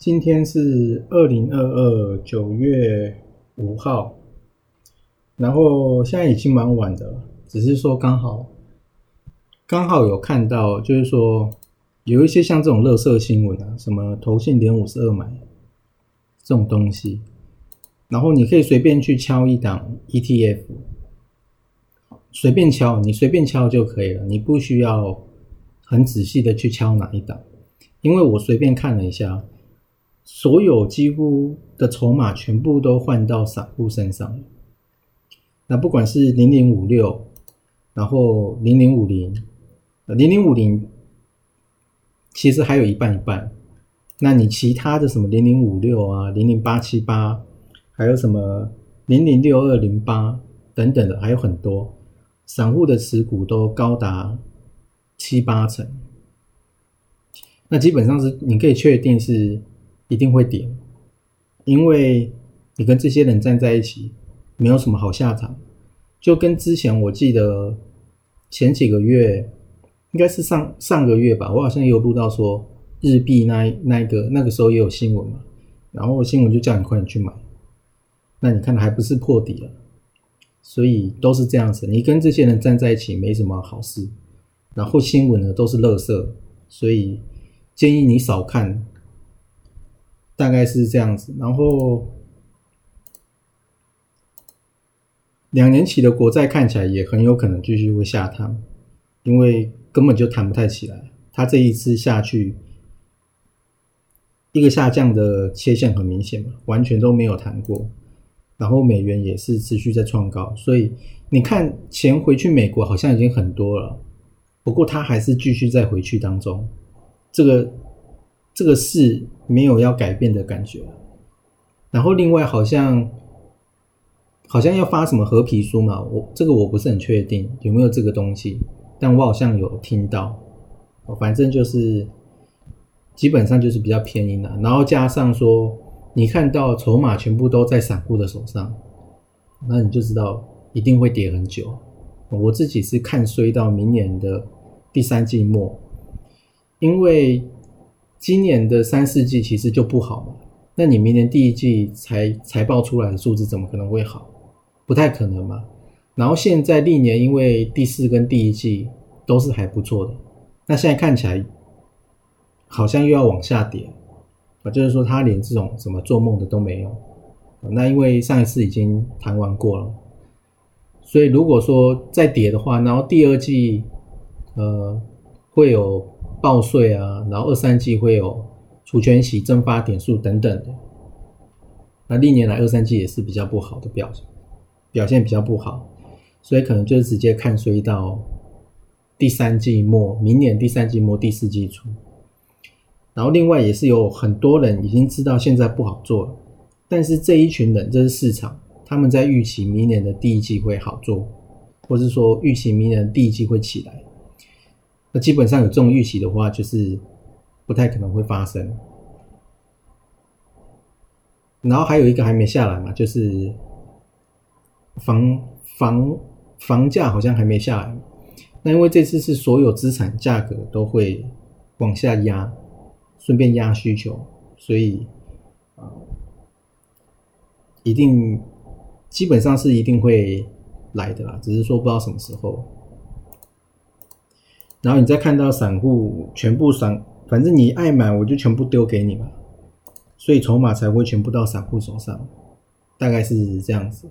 今天是二零二二九月五号，然后现在已经蛮晚的，只是说刚好刚好有看到，就是说有一些像这种乐色新闻啊，什么投信点五十二买这种东西，然后你可以随便去敲一档 ETF，随便敲，你随便敲就可以了，你不需要很仔细的去敲哪一档，因为我随便看了一下。所有几乎的筹码全部都换到散户身上了。那不管是零零五六，然后零零五零，零零五零其实还有一半一半。那你其他的什么零零五六啊，零零八七八，还有什么零零六二零八等等的，还有很多散户的持股都高达七八成。那基本上是你可以确定是。一定会跌，因为你跟这些人站在一起，没有什么好下场。就跟之前我记得前几个月，应该是上上个月吧，我好像也有录到说日币那那个那个时候也有新闻嘛，然后新闻就叫你快点去买，那你看还不是破底了？所以都是这样子，你跟这些人站在一起没什么好事，然后新闻呢都是垃圾，所以建议你少看。大概是这样子，然后两年期的国债看起来也很有可能继续会下探，因为根本就弹不太起来。它这一次下去，一个下降的切线很明显嘛，完全都没有弹过。然后美元也是持续在创高，所以你看钱回去美国好像已经很多了，不过它还是继续在回去当中。这个。这个事没有要改变的感觉，然后另外好像好像要发什么和皮书嘛，我这个我不是很确定有没有这个东西，但我好像有听到，反正就是基本上就是比较便宜的，然后加上说你看到筹码全部都在散户的手上，那你就知道一定会跌很久。我自己是看衰到明年的第三季末，因为。今年的三四季其实就不好嘛，那你明年第一季财财报出来的数字怎么可能会好？不太可能嘛。然后现在历年因为第四跟第一季都是还不错的，那现在看起来好像又要往下跌啊，就是说他连这种什么做梦的都没有。那因为上一次已经谈完过了，所以如果说再跌的话，然后第二季呃会有。报税啊，然后二三季会有除权息、蒸发点数等等的。那历年来二三季也是比较不好的表现，表现比较不好，所以可能就是直接看衰到第三季末，明年第三季末、第四季初。然后另外也是有很多人已经知道现在不好做了，但是这一群人这是市场，他们在预期明年的第一季会好做，或是说预期明年的第一季会起来。那基本上有这种预期的话，就是不太可能会发生。然后还有一个还没下来嘛，就是房房房价好像还没下来。那因为这次是所有资产价格都会往下压，顺便压需求，所以啊，一定基本上是一定会来的啦，只是说不知道什么时候。然后你再看到散户全部散，反正你爱买我就全部丢给你嘛，所以筹码才会全部到散户手上，大概是这样子。